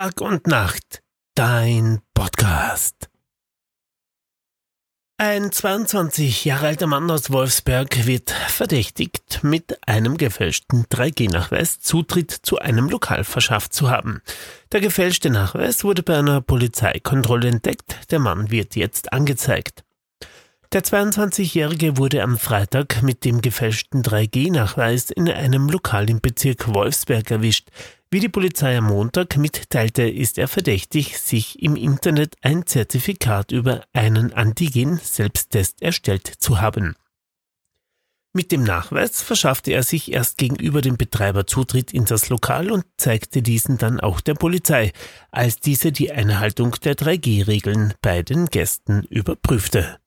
Tag und Nacht, dein Podcast. Ein 22 Jahre alter Mann aus Wolfsberg wird verdächtigt, mit einem gefälschten 3G-Nachweis Zutritt zu einem Lokal verschafft zu haben. Der gefälschte Nachweis wurde bei einer Polizeikontrolle entdeckt. Der Mann wird jetzt angezeigt. Der 22-Jährige wurde am Freitag mit dem gefälschten 3G-Nachweis in einem Lokal im Bezirk Wolfsberg erwischt. Wie die Polizei am Montag mitteilte, ist er verdächtig, sich im Internet ein Zertifikat über einen Antigen-Selbsttest erstellt zu haben. Mit dem Nachweis verschaffte er sich erst gegenüber dem Betreiber Zutritt in das Lokal und zeigte diesen dann auch der Polizei, als diese die Einhaltung der 3G-Regeln bei den Gästen überprüfte.